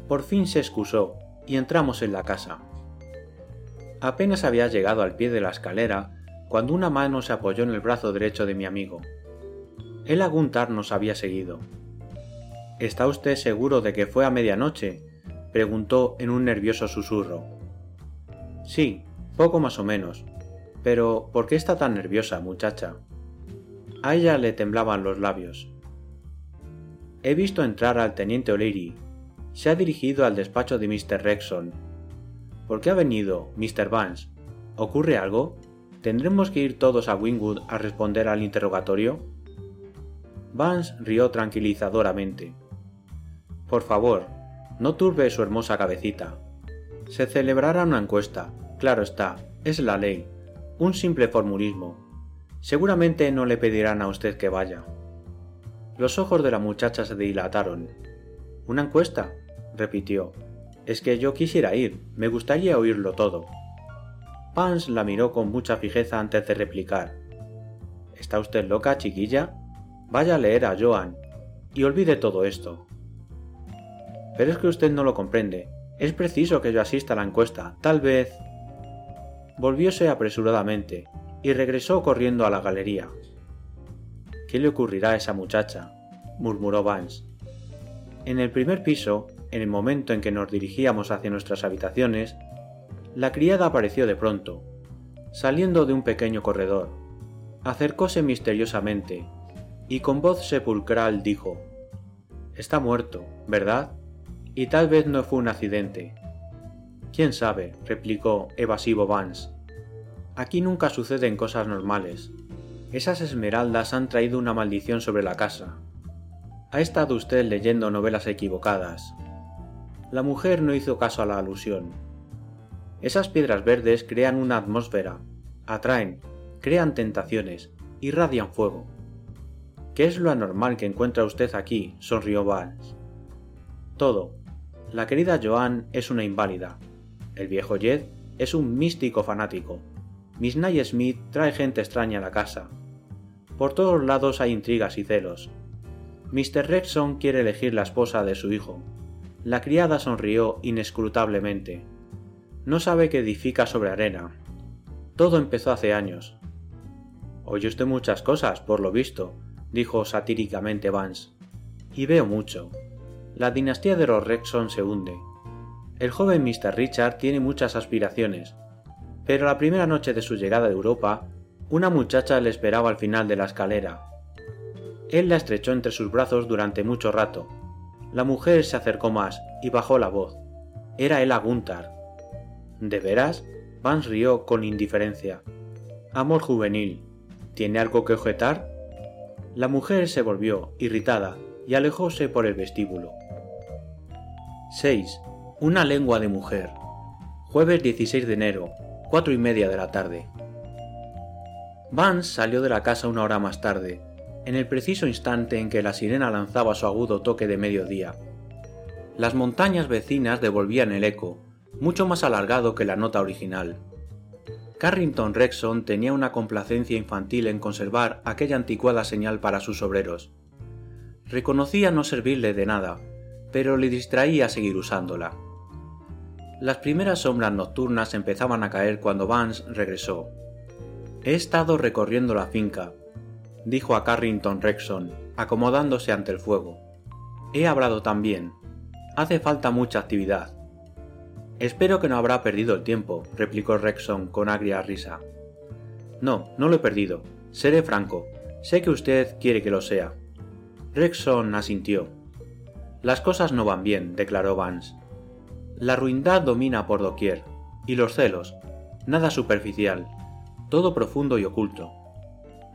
Por fin se excusó y entramos en la casa. Apenas había llegado al pie de la escalera cuando una mano se apoyó en el brazo derecho de mi amigo. El Aguntar nos había seguido. ¿Está usted seguro de que fue a medianoche? preguntó en un nervioso susurro. Sí, poco más o menos. Pero, ¿por qué está tan nerviosa, muchacha? A ella le temblaban los labios. He visto entrar al teniente O'Leary. Se ha dirigido al despacho de Mr. Rexon. ¿Por qué ha venido, Mr. Vance? ¿Ocurre algo? ¿Tendremos que ir todos a Wingwood a responder al interrogatorio? Vance rió tranquilizadoramente. Por favor, no turbe su hermosa cabecita. Se celebrará una encuesta, claro está, es la ley, un simple formulismo. Seguramente no le pedirán a usted que vaya. Los ojos de la muchacha se dilataron. ¿Una encuesta? repitió. Es que yo quisiera ir, me gustaría oírlo todo. Pans la miró con mucha fijeza antes de replicar. ¿Está usted loca, chiquilla? Vaya a leer a Joan y olvide todo esto. Pero es que usted no lo comprende. Es preciso que yo asista a la encuesta. Tal vez. Volvióse apresuradamente y regresó corriendo a la galería. ¿Qué le ocurrirá a esa muchacha? murmuró Vance. En el primer piso, en el momento en que nos dirigíamos hacia nuestras habitaciones, la criada apareció de pronto, saliendo de un pequeño corredor. Acercóse misteriosamente y con voz sepulcral dijo, Está muerto, ¿verdad? Y tal vez no fue un accidente. ¿Quién sabe? replicó evasivo Vance. Aquí nunca suceden cosas normales. Esas esmeraldas han traído una maldición sobre la casa. Ha estado usted leyendo novelas equivocadas. La mujer no hizo caso a la alusión. Esas piedras verdes crean una atmósfera, atraen, crean tentaciones, irradian fuego. ¿Qué es lo anormal que encuentra usted aquí? sonrió Vance. Todo. La querida Joan es una inválida. El viejo Jed es un místico fanático. Miss Nye Smith trae gente extraña a la casa. Por todos lados hay intrigas y celos. Mr. Rexon quiere elegir la esposa de su hijo. La criada sonrió inescrutablemente. No sabe que edifica sobre arena. Todo empezó hace años. Oye usted muchas cosas, por lo visto, dijo satíricamente Vance. Y veo mucho. La dinastía de los Rexon se hunde. El joven Mr. Richard tiene muchas aspiraciones, pero la primera noche de su llegada a Europa una muchacha le esperaba al final de la escalera. Él la estrechó entre sus brazos durante mucho rato. La mujer se acercó más y bajó la voz. Era Ella Gunther. ¿De veras? Vance rió con indiferencia. Amor juvenil. ¿Tiene algo que objetar? La mujer se volvió, irritada, y alejóse por el vestíbulo. 6. Una lengua de mujer. Jueves 16 de enero, cuatro y media de la tarde. Vance salió de la casa una hora más tarde, en el preciso instante en que la sirena lanzaba su agudo toque de mediodía. Las montañas vecinas devolvían el eco, mucho más alargado que la nota original. Carrington Rexon tenía una complacencia infantil en conservar aquella anticuada señal para sus obreros. Reconocía no servirle de nada, pero le distraía seguir usándola. Las primeras sombras nocturnas empezaban a caer cuando Vance regresó. He estado recorriendo la finca, dijo a Carrington Rexon, acomodándose ante el fuego. He hablado también. Hace falta mucha actividad. Espero que no habrá perdido el tiempo, replicó Rexon con agria risa. No, no lo he perdido. Seré franco. Sé que usted quiere que lo sea. Rexon asintió. Las cosas no van bien, declaró Vance. La ruindad domina por doquier, y los celos, nada superficial, todo profundo y oculto.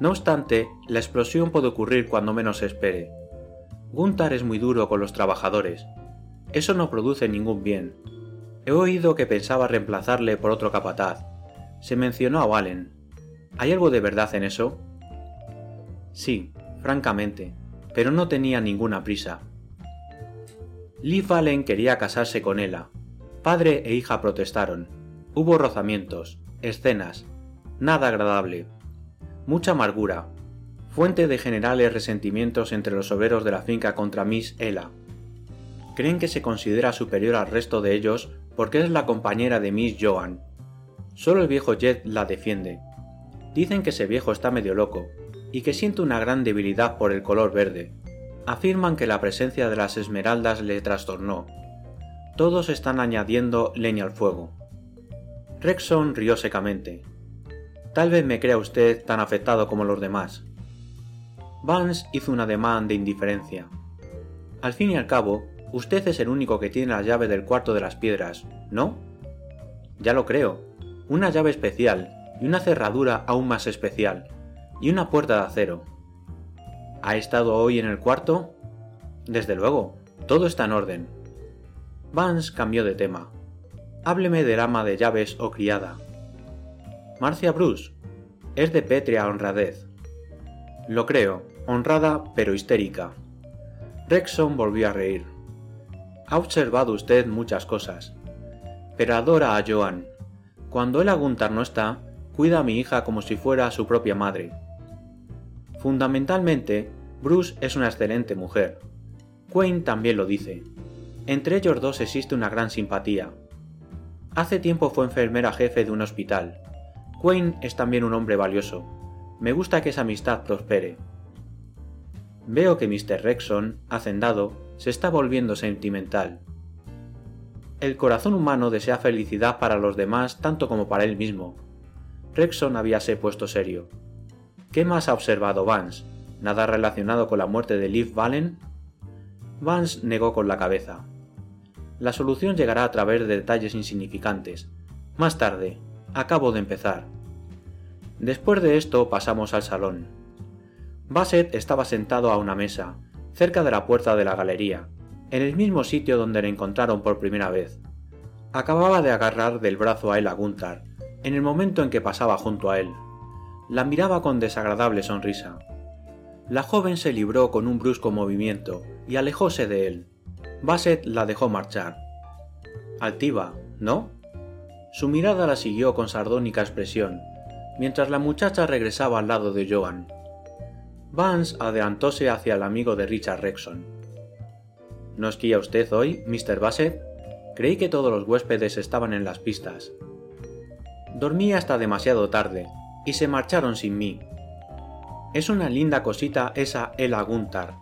No obstante, la explosión puede ocurrir cuando menos se espere. Gunther es muy duro con los trabajadores. Eso no produce ningún bien. He oído que pensaba reemplazarle por otro capataz. Se mencionó a Wallen. ¿Hay algo de verdad en eso? Sí, francamente, pero no tenía ninguna prisa. Lee Fallen quería casarse con ella. Padre e hija protestaron. Hubo rozamientos, escenas, nada agradable. Mucha amargura, fuente de generales resentimientos entre los obreros de la finca contra Miss Ella. Creen que se considera superior al resto de ellos porque es la compañera de Miss Joan. Solo el viejo Jet la defiende. Dicen que ese viejo está medio loco y que siente una gran debilidad por el color verde. Afirman que la presencia de las esmeraldas le trastornó. Todos están añadiendo leña al fuego. Rexon rió secamente. Tal vez me crea usted tan afectado como los demás. Vance hizo un ademán de indiferencia. Al fin y al cabo, usted es el único que tiene la llave del cuarto de las piedras, ¿no? Ya lo creo. Una llave especial y una cerradura aún más especial, y una puerta de acero. ¿Ha estado hoy en el cuarto? Desde luego, todo está en orden. Vance cambió de tema. Hábleme del ama de llaves o criada. Marcia Bruce. Es de pétrea honradez. Lo creo, honrada pero histérica. Rexon volvió a reír. Ha observado usted muchas cosas, pero adora a Joan. Cuando el Aguntar no está, cuida a mi hija como si fuera su propia madre. Fundamentalmente, Bruce es una excelente mujer. Quayne también lo dice. Entre ellos dos existe una gran simpatía. Hace tiempo fue enfermera jefe de un hospital, Wayne es también un hombre valioso. Me gusta que esa amistad prospere. Veo que Mr. Rexon, hacendado, se está volviendo sentimental. El corazón humano desea felicidad para los demás tanto como para él mismo. Rexon habíase puesto serio. ¿Qué más ha observado Vance? ¿Nada relacionado con la muerte de Liv Valen? Vance negó con la cabeza. La solución llegará a través de detalles insignificantes. Más tarde, acabo de empezar. Después de esto pasamos al salón. Bassett estaba sentado a una mesa, cerca de la puerta de la galería, en el mismo sitio donde le encontraron por primera vez. Acababa de agarrar del brazo a Ella Gunther, en el momento en que pasaba junto a él. La miraba con desagradable sonrisa. La joven se libró con un brusco movimiento y alejóse de él. Bassett la dejó marchar. Altiva, ¿no? Su mirada la siguió con sardónica expresión, mientras la muchacha regresaba al lado de Joan. Vance adelantóse hacia el amigo de Richard Rexon. ¿No esquía usted hoy, Mr. Bassett? Creí que todos los huéspedes estaban en las pistas. Dormí hasta demasiado tarde, y se marcharon sin mí. Es una linda cosita esa Ella Gunther.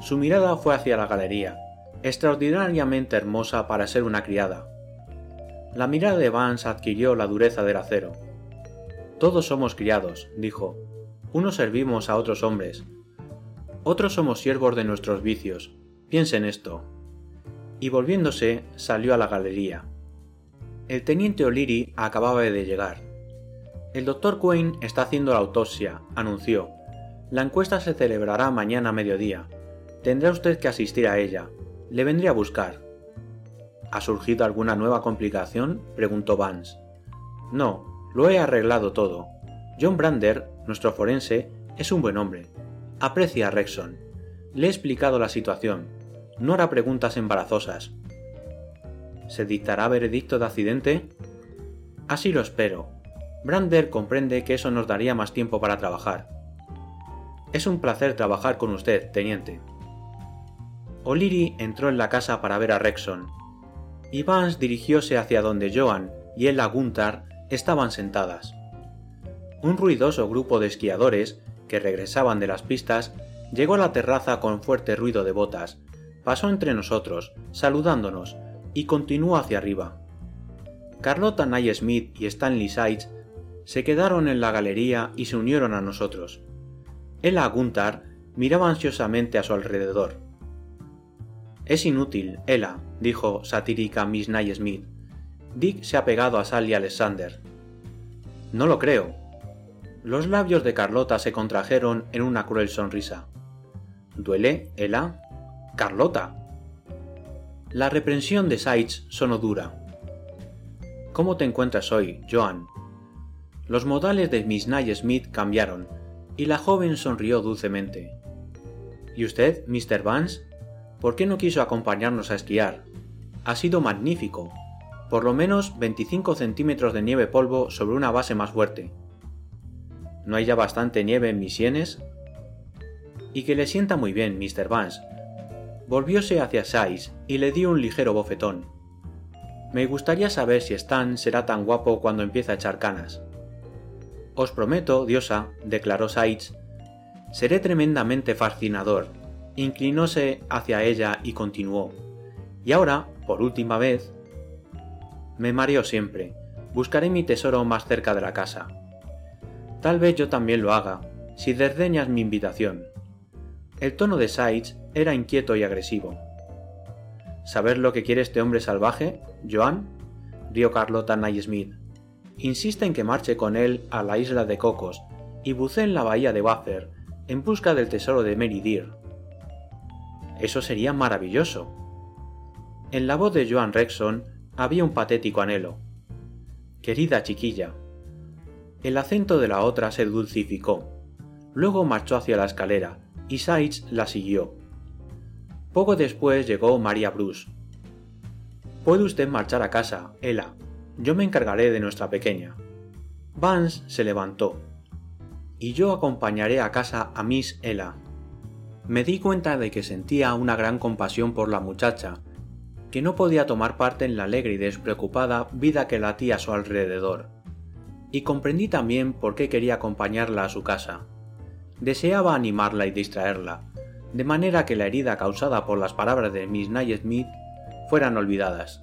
Su mirada fue hacia la galería, extraordinariamente hermosa para ser una criada. La mirada de Vance adquirió la dureza del acero. Todos somos criados, dijo. Unos servimos a otros hombres. Otros somos siervos de nuestros vicios. Piensen esto. Y volviéndose, salió a la galería. El teniente O'Leary acababa de llegar. El doctor Quayne está haciendo la autopsia, anunció. La encuesta se celebrará mañana a mediodía. Tendrá usted que asistir a ella. Le vendré a buscar. ¿Ha surgido alguna nueva complicación? preguntó Vance. No, lo he arreglado todo. John Brander, nuestro forense, es un buen hombre. Aprecia a Rexon. Le he explicado la situación. No hará preguntas embarazosas. ¿Se dictará veredicto de accidente? Así lo espero. Brander comprende que eso nos daría más tiempo para trabajar. Es un placer trabajar con usted, teniente. O'Leary entró en la casa para ver a Rexon. y Vance dirigióse hacia donde Joan y Ella Gunther estaban sentadas. Un ruidoso grupo de esquiadores, que regresaban de las pistas, llegó a la terraza con fuerte ruido de botas, pasó entre nosotros, saludándonos, y continuó hacia arriba. Carlota Nye Smith y Stanley Sides se quedaron en la galería y se unieron a nosotros. Ella Gunther miraba ansiosamente a su alrededor. Es inútil, Ella, dijo satírica Miss Nye Smith. Dick se ha pegado a Sally Alexander. No lo creo. Los labios de Carlota se contrajeron en una cruel sonrisa. ¿Duele, Ella? ¡Carlota! La reprensión de Sides sonó dura. ¿Cómo te encuentras hoy, Joan? Los modales de Miss Nye Smith cambiaron, y la joven sonrió dulcemente. ¿Y usted, Mr. Vance? ¿Por qué no quiso acompañarnos a esquiar? Ha sido magnífico por lo menos 25 centímetros de nieve polvo sobre una base más fuerte. ¿No hay ya bastante nieve en mis sienes? Y que le sienta muy bien, Mr. Vance. Volvióse hacia Size y le dio un ligero bofetón. Me gustaría saber si Stan será tan guapo cuando empieza a echar canas. Os prometo, diosa, declaró Saitz, seré tremendamente fascinador. Inclinóse hacia ella y continuó. Y ahora, por última vez, me mareo siempre. Buscaré mi tesoro más cerca de la casa. Tal vez yo también lo haga, si desdeñas mi invitación. El tono de Saitz era inquieto y agresivo. ¿Saber lo que quiere este hombre salvaje, Joan? rió Carlota Naismith. Insiste en que marche con él a la isla de Cocos y bucee en la bahía de Buffer en busca del tesoro de Meridir. Eso sería maravilloso. En la voz de Joan Rexon había un patético anhelo. Querida chiquilla. El acento de la otra se dulcificó. Luego marchó hacia la escalera y Sides la siguió. Poco después llegó María Bruce. Puede usted marchar a casa, Ella. Yo me encargaré de nuestra pequeña. Vance se levantó. Y yo acompañaré a casa a Miss Ella. Me di cuenta de que sentía una gran compasión por la muchacha, que no podía tomar parte en la alegre y despreocupada vida que latía a su alrededor. Y comprendí también por qué quería acompañarla a su casa. Deseaba animarla y distraerla, de manera que la herida causada por las palabras de Miss Smith fueran olvidadas.